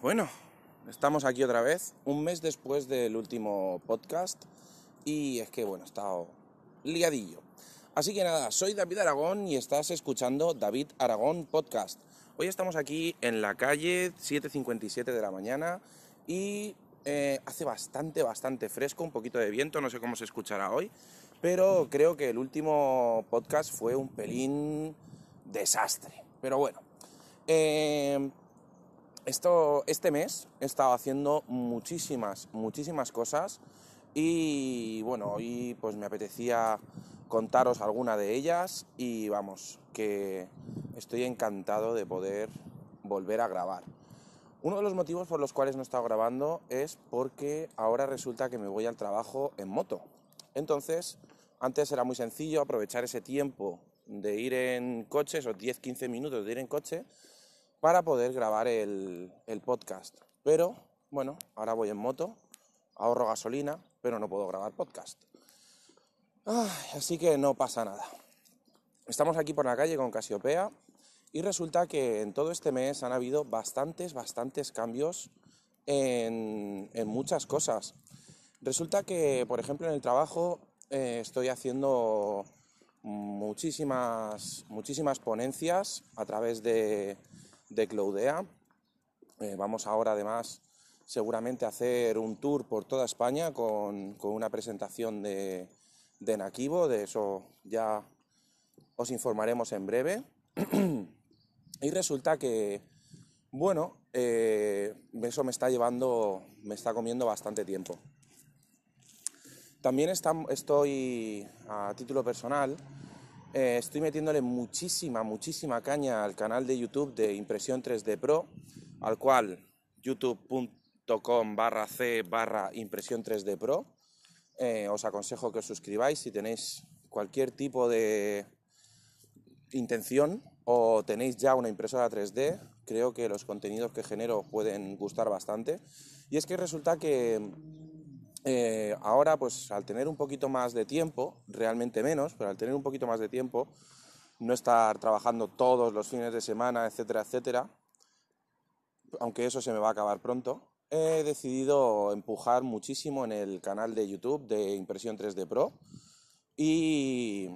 Bueno, estamos aquí otra vez, un mes después del último podcast y es que, bueno, he estado liadillo. Así que nada, soy David Aragón y estás escuchando David Aragón Podcast. Hoy estamos aquí en la calle 7.57 de la mañana y eh, hace bastante, bastante fresco, un poquito de viento, no sé cómo se escuchará hoy, pero creo que el último podcast fue un pelín desastre. Pero bueno, eh, esto, este mes he estado haciendo muchísimas, muchísimas cosas y bueno, hoy pues me apetecía contaros alguna de ellas y vamos, que estoy encantado de poder volver a grabar. Uno de los motivos por los cuales no he estado grabando es porque ahora resulta que me voy al trabajo en moto. Entonces, antes era muy sencillo aprovechar ese tiempo de ir en coche, esos 10-15 minutos de ir en coche, para poder grabar el, podcast. Pero, bueno, ahora voy en moto, ahorro gasolina, pero no puedo grabar podcast. así que no pasa nada. Estamos aquí por la calle con Casiopea y resulta que en todo este mes han habido bastantes, bastantes cambios en, muchas cosas. Resulta que, por ejemplo, en el trabajo eh, estoy haciendo muchísimas, muchísimas ponencias a través de, de Cloudea. Eh, vamos ahora además seguramente a hacer un tour por toda España con, una presentación de, de de eso ya os informaremos en breve. y resulta que, bueno, eh, eso me está llevando, me está comiendo bastante tiempo. También estoy, a título personal, eh, estoy metiéndole muchísima, muchísima caña al canal de YouTube de Impresión 3D Pro, al cual youtube.com barra c barra impresión 3D Pro. Eh, os aconsejo que os suscribáis si tenéis cualquier tipo de intención o tenéis ya una impresora 3D. Creo que los contenidos que genero pueden gustar bastante. Y es que resulta que eh, ahora, pues al tener un poquito más de tiempo, realmente menos, pero al tener un poquito más de tiempo, no estar trabajando todos los fines de semana, etcétera, etcétera, aunque eso se me va a acabar pronto, he decidido empujar muchísimo en el canal de YouTube de Impresión 3D Pro y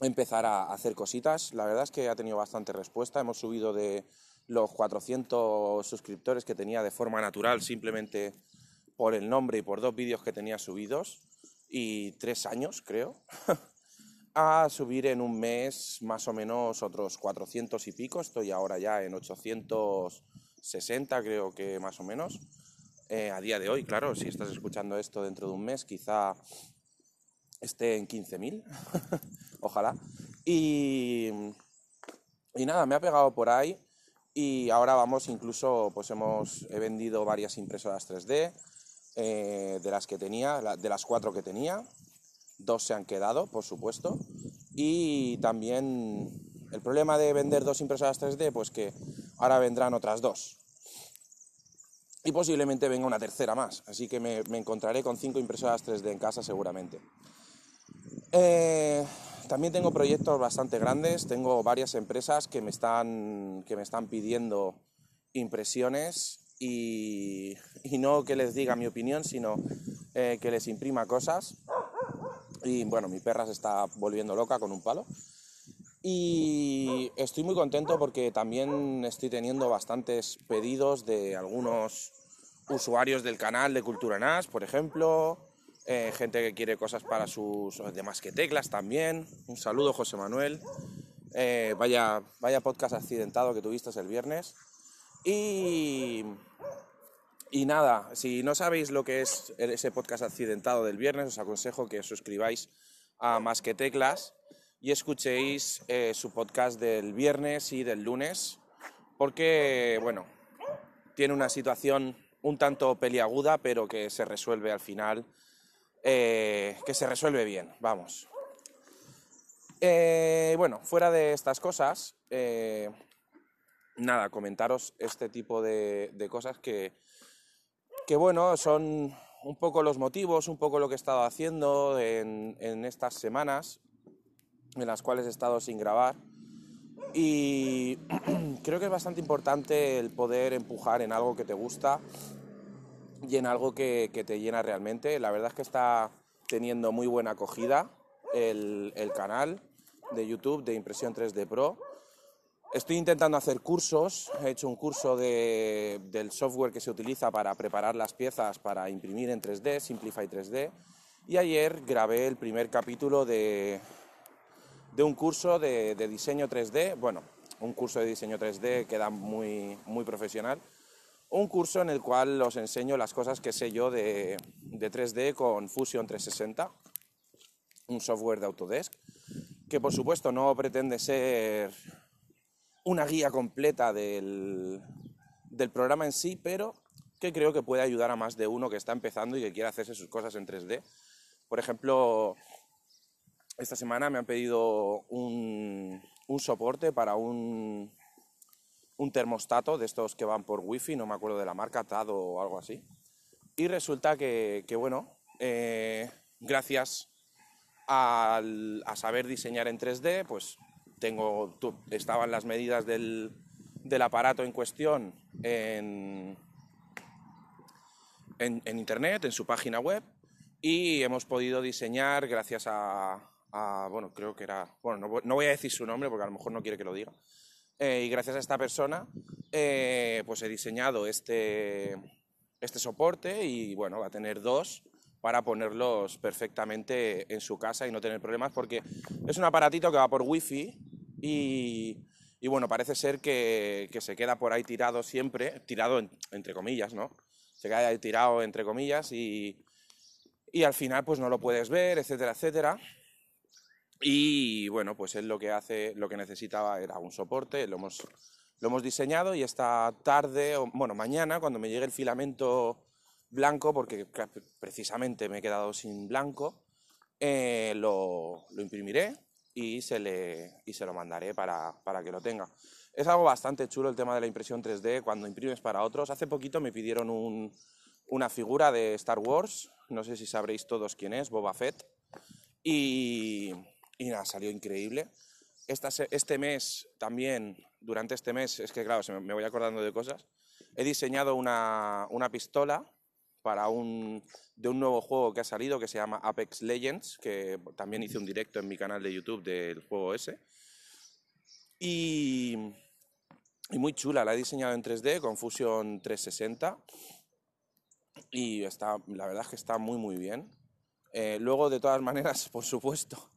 empezar a hacer cositas. La verdad es que ha tenido bastante respuesta. Hemos subido de los 400 suscriptores que tenía de forma natural, simplemente por el nombre y por dos vídeos que tenía subidos y tres años, creo, a subir en un mes más o menos otros 400 y pico. Estoy ahora ya en 860, creo que más o menos. Eh, a día de hoy, claro, si estás escuchando esto dentro de un mes, quizá esté en 15.000, ojalá. Y, y nada, me ha pegado por ahí y ahora vamos, incluso pues hemos, he vendido varias impresoras 3D, eh, de las que tenía, de las cuatro que tenía. Dos se han quedado, por supuesto. Y también el problema de vender dos impresoras 3D, pues que ahora vendrán otras dos. Y posiblemente venga una tercera más. Así que me, encontraré con cinco impresoras 3D en casa seguramente. Eh, también tengo proyectos bastante grandes. Tengo varias empresas que me están, que me están pidiendo impresiones y, no que les diga mi opinión, sino eh, que les imprima cosas. Y bueno, mi perra se está volviendo loca con un palo. Y estoy muy contento porque también estoy teniendo bastantes pedidos de algunos usuarios del canal de Cultura NAS, por ejemplo, eh, gente que quiere cosas para sus demás que teclas también. Un saludo, José Manuel. Eh, vaya, vaya podcast accidentado que tuviste el viernes. Y, y nada, si no sabéis lo que es ese podcast accidentado del viernes, os aconsejo que suscribáis a Más que Teclas y escuchéis eh, su podcast del viernes y del lunes, porque, bueno, tiene una situación un tanto peliaguda, pero que se resuelve al final, eh, que se resuelve bien, vamos. Eh, bueno, fuera de estas cosas, nada, comentaros este tipo de, cosas que, que, bueno, son un poco los motivos, un poco lo que he estado haciendo en, estas semanas en las cuales he estado sin grabar y creo que es bastante importante el poder empujar en algo que te gusta y en algo que, te llena realmente. La verdad es que está teniendo muy buena acogida el, el canal de YouTube de Impresión 3D Pro. Estoy intentando hacer cursos, he hecho un curso de, del software que se utiliza para preparar las piezas para imprimir en 3D, Simplify 3D, y ayer grabé el primer capítulo de, de un curso de, de, diseño 3D, bueno, un curso de diseño 3D queda muy, muy profesional, un curso en el cual os enseño las cosas que sé yo de, de 3D con Fusion 360, un software de Autodesk, que por supuesto no pretende ser una guía completa del, del, programa en sí, pero que creo que puede ayudar a más de uno que está empezando y que quiere hacerse sus cosas en 3D. Por ejemplo, esta semana me han pedido un, un soporte para un, un, termostato de estos que van por wifi, no me acuerdo de la marca, TAD o algo así. Y resulta que, que bueno, eh, gracias al, a saber diseñar en 3D, pues tengo, estaban las medidas del, del aparato en cuestión en, en, internet, en su página web, y hemos podido diseñar gracias a, a bueno, creo que era, bueno, no, no, voy a decir su nombre porque a lo mejor no quiere que lo diga, eh, y gracias a esta persona, eh, pues he diseñado este, este soporte y bueno, va a tener dos para ponerlos perfectamente en su casa y no tener problemas porque es un aparatito que va por wifi y, bueno, parece ser que, se queda por ahí tirado siempre, tirado en, entre comillas, ¿no? Se queda ahí tirado entre comillas y, al final pues no lo puedes ver, etcétera, etcétera. Y bueno, pues él lo que hace, lo que necesitaba era un soporte, lo hemos, lo hemos diseñado y esta tarde, bueno, mañana, cuando me llegue el filamento blanco, porque precisamente me he quedado sin blanco, eh, lo, lo, imprimiré y se, le, y se lo mandaré para, para, que lo tenga. Es algo bastante chulo el tema de la impresión 3D cuando imprimes para otros. Hace poquito me pidieron un, una figura de Star Wars, no sé si sabréis todos quién es, Boba Fett, y, y nada, salió increíble. Esta, este mes también, durante este mes, es que claro, me, me voy acordando de cosas, he diseñado una, una pistola para un, de un nuevo juego que ha salido que se llama Apex Legends, que también hice un directo en mi canal de YouTube del juego ese. Y, y muy chula, la he diseñado en 3D con Fusion 360 y está, la verdad es que está muy muy bien. Eh, luego, de todas maneras, por supuesto,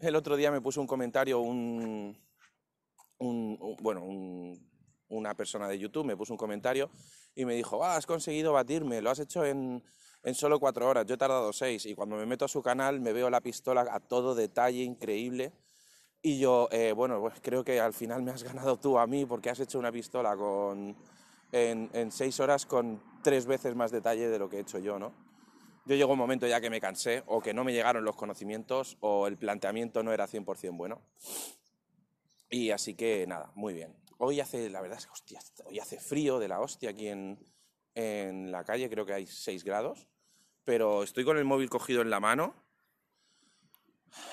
el otro día me puso un comentario un, un, un bueno, un, una persona de YouTube me puso un comentario y me dijo, ah, has conseguido batirme, lo has hecho en, en solo cuatro horas, yo he tardado seis. Y cuando me meto a su canal me veo la pistola a todo detalle, increíble. Y yo, eh, bueno, pues creo que al final me has ganado tú a mí porque has hecho una pistola con, en, seis horas con tres veces más detalle de lo que he hecho yo, ¿no? Yo llegó un momento ya que me cansé o que no me llegaron los conocimientos o el planteamiento no era 100% bueno. Y así que nada, muy bien. Hoy hace, la verdad es que, hostia, hoy hace frío de la hostia aquí en, en la calle, creo que hay 6 grados, pero estoy con el móvil cogido en la mano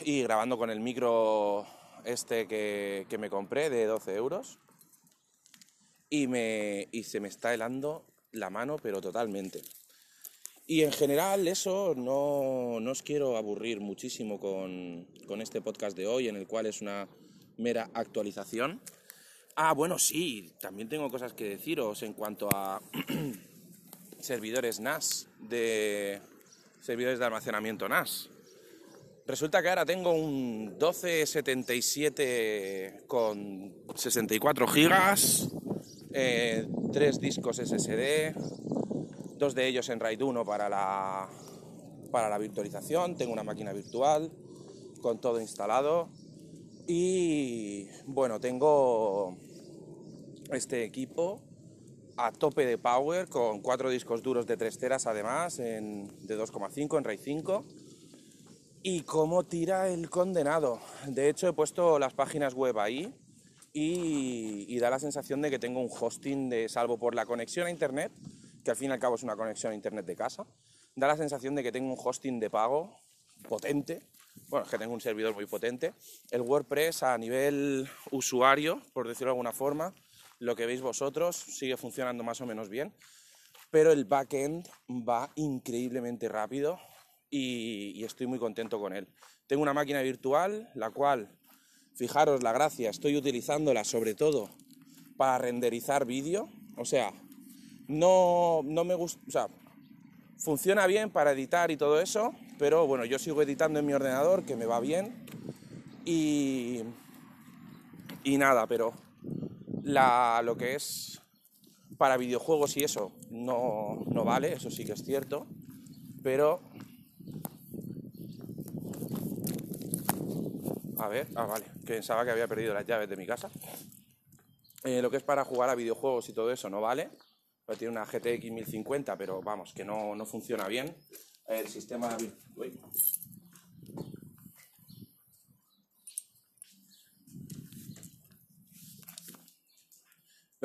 y grabando con el micro este que, que me compré de 12 euros y, me, y se me está helando la mano, pero totalmente. Y en general eso no, no os quiero aburrir muchísimo con, con este podcast de hoy, en el cual es una mera actualización. Ah, bueno, sí, también tengo cosas que deciros en cuanto a servidores NAS, de servidores de almacenamiento NAS. Resulta que ahora tengo un 1277 con 64 gigas, eh, tres discos SSD, dos de ellos en RAID 1 para la, para la virtualización, tengo una máquina virtual con todo instalado y bueno, tengo este equipo a tope de power con cuatro discos duros de 3 teras además en, de 2,5 en RAID 5 y cómo tira el condenado. De hecho he puesto las páginas web ahí y, y, da la sensación de que tengo un hosting de salvo por la conexión a internet que al fin y al cabo es una conexión a internet de casa da la sensación de que tengo un hosting de pago potente. Bueno, es que tengo un servidor muy potente. El WordPress a nivel usuario, por decirlo de alguna forma, lo que veis vosotros sigue funcionando más o menos bien, pero el backend va increíblemente rápido y, estoy muy contento con él. Tengo una máquina virtual, la cual, fijaros la gracia, estoy utilizándola sobre todo para renderizar vídeo, o sea, no, no me gusta, o sea, funciona bien para editar y todo eso, pero bueno, yo sigo editando en mi ordenador, que me va bien, y, y nada, pero la, lo que es para videojuegos y eso no, no vale, eso sí que es cierto, pero... A ver, ah, vale, pensaba que había perdido las llaves de mi casa. Eh, lo que es para jugar a videojuegos y todo eso no vale. Tiene una GTX 1050, pero vamos, que no, no funciona bien. El sistema...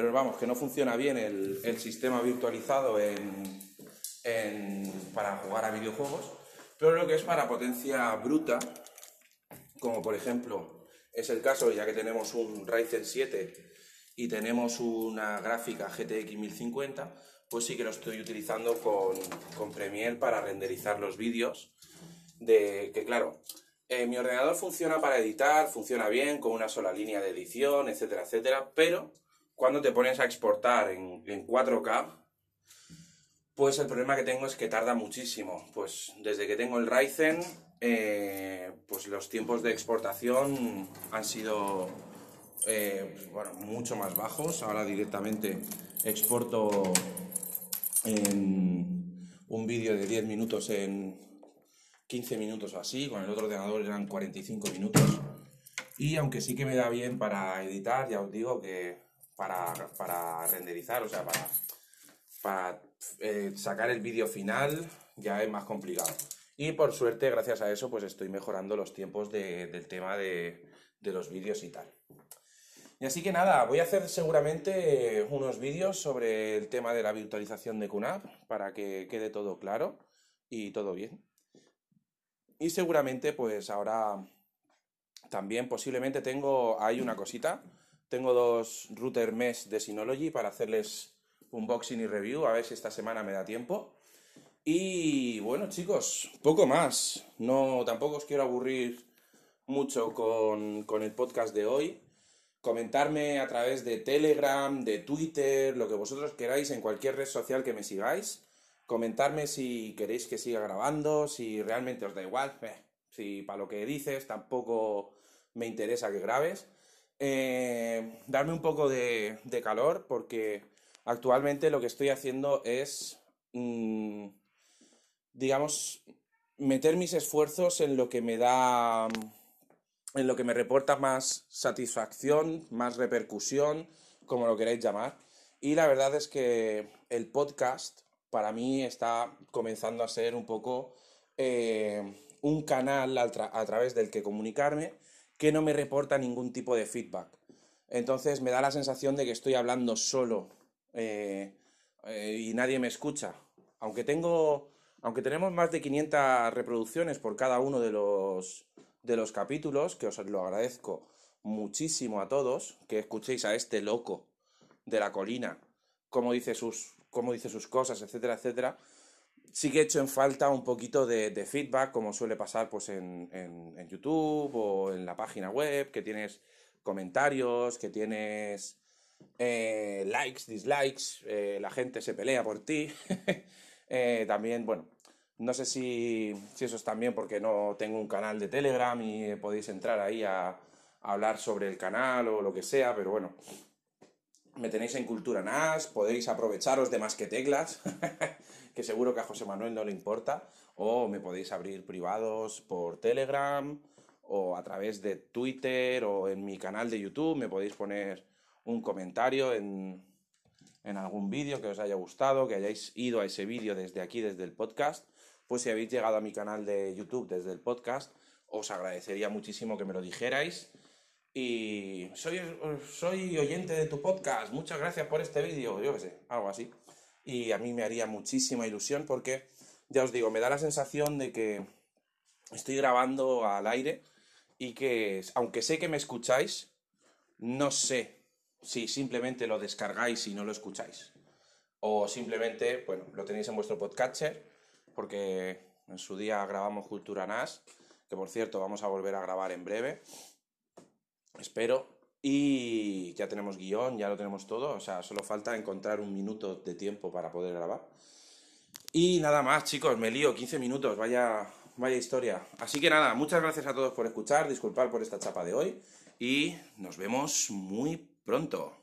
Pero vamos, que no funciona bien el, sistema virtualizado para jugar a videojuegos. Pero lo que es para potencia bruta, como por ejemplo es el caso, ya que tenemos un Ryzen 7 y tenemos una gráfica GTX 1050, pues sí que lo estoy utilizando con, con Premiere para renderizar los vídeos. De que claro, eh, mi ordenador funciona para editar, funciona bien, con una sola línea de edición, etcétera, etcétera, pero cuando te pones a exportar en, en 4K, pues el problema que tengo es que tarda muchísimo. Pues desde que tengo el Ryzen, eh, pues los tiempos de exportación han sido eh, bueno, mucho más bajos. Ahora directamente exporto en un vídeo de 10 minutos en 15 minutos o así, con el otro ordenador eran 45 minutos. Y aunque sí que me da bien para editar, ya os digo que para, renderizar, o sea, para, eh, sacar el vídeo final ya es más complicado. Y por suerte, gracias a eso, pues estoy mejorando los tiempos de, del tema de, de los vídeos y tal. Y así que nada, voy a hacer seguramente unos vídeos sobre el tema de la virtualización de QNAP para que quede todo claro y todo bien. Y seguramente pues ahora también posiblemente tengo, hay una cosita, tengo dos router mesh de Synology para hacerles unboxing y review, a ver si esta semana me da tiempo. Y bueno chicos, poco más, no, tampoco os quiero aburrir mucho con, con el podcast de hoy comentarme a través de Telegram, de Twitter, lo que vosotros queráis en cualquier red social que me sigáis. Comentarme si queréis que siga grabando, si realmente os da igual, eh, si para lo que dices tampoco me interesa que grabes. Eh, darme un poco de, calor porque actualmente lo que estoy haciendo es, mm, digamos, meter mis esfuerzos en lo que me da en lo que me reporta más satisfacción, más repercusión, como lo queráis llamar. Y la verdad es que el podcast para mí está comenzando a ser un poco eh, un canal a, través del que comunicarme que no me reporta ningún tipo de feedback. Entonces me da la sensación de que estoy hablando solo eh, eh, y nadie me escucha. Aunque tengo, aunque tenemos más de 500 reproducciones por cada uno de los de los capítulos, que os lo agradezco muchísimo a todos, que escuchéis a este loco de la colina, cómo dice sus, cómo dice sus cosas, etcétera, etcétera. Sí que he hecho en falta un poquito de, feedback, como suele pasar pues, en, YouTube o en la página web, que tienes comentarios, que tienes eh, likes, dislikes, eh, la gente se pelea por ti. Eh, también, bueno, no sé si, eso es también porque no tengo un canal de Telegram y podéis entrar ahí a, hablar sobre el canal o lo que sea, pero bueno, me tenéis en Cultura NAS, podéis aprovecharos de más que teclas, que seguro que a José Manuel no le importa, o me podéis abrir privados por Telegram o a través de Twitter o en mi canal de YouTube, me podéis poner un comentario en, en algún vídeo que os haya gustado, que hayáis ido a ese vídeo desde aquí, desde el podcast pues si habéis llegado a mi canal de YouTube desde el podcast, os agradecería muchísimo que me lo dijerais. Y soy, soy oyente de tu podcast, muchas gracias por este vídeo, yo qué sé, algo así. Y a mí me haría muchísima ilusión porque, ya os digo, me da la sensación de que estoy grabando al aire y que, aunque sé que me escucháis, no sé si simplemente lo descargáis y no lo escucháis. O simplemente, bueno, lo tenéis en vuestro podcatcher, porque en su día grabamos Cultura NAS, que por cierto vamos a volver a grabar en breve. Espero. Y ya tenemos guion, ya lo tenemos todo, o sea, solo falta encontrar un minuto de tiempo para poder grabar. Y nada más, chicos, me lío, 15 minutos, vaya, vaya historia. Así que nada, muchas gracias a todos por escuchar, disculpar por esta chapa de hoy y nos vemos muy pronto.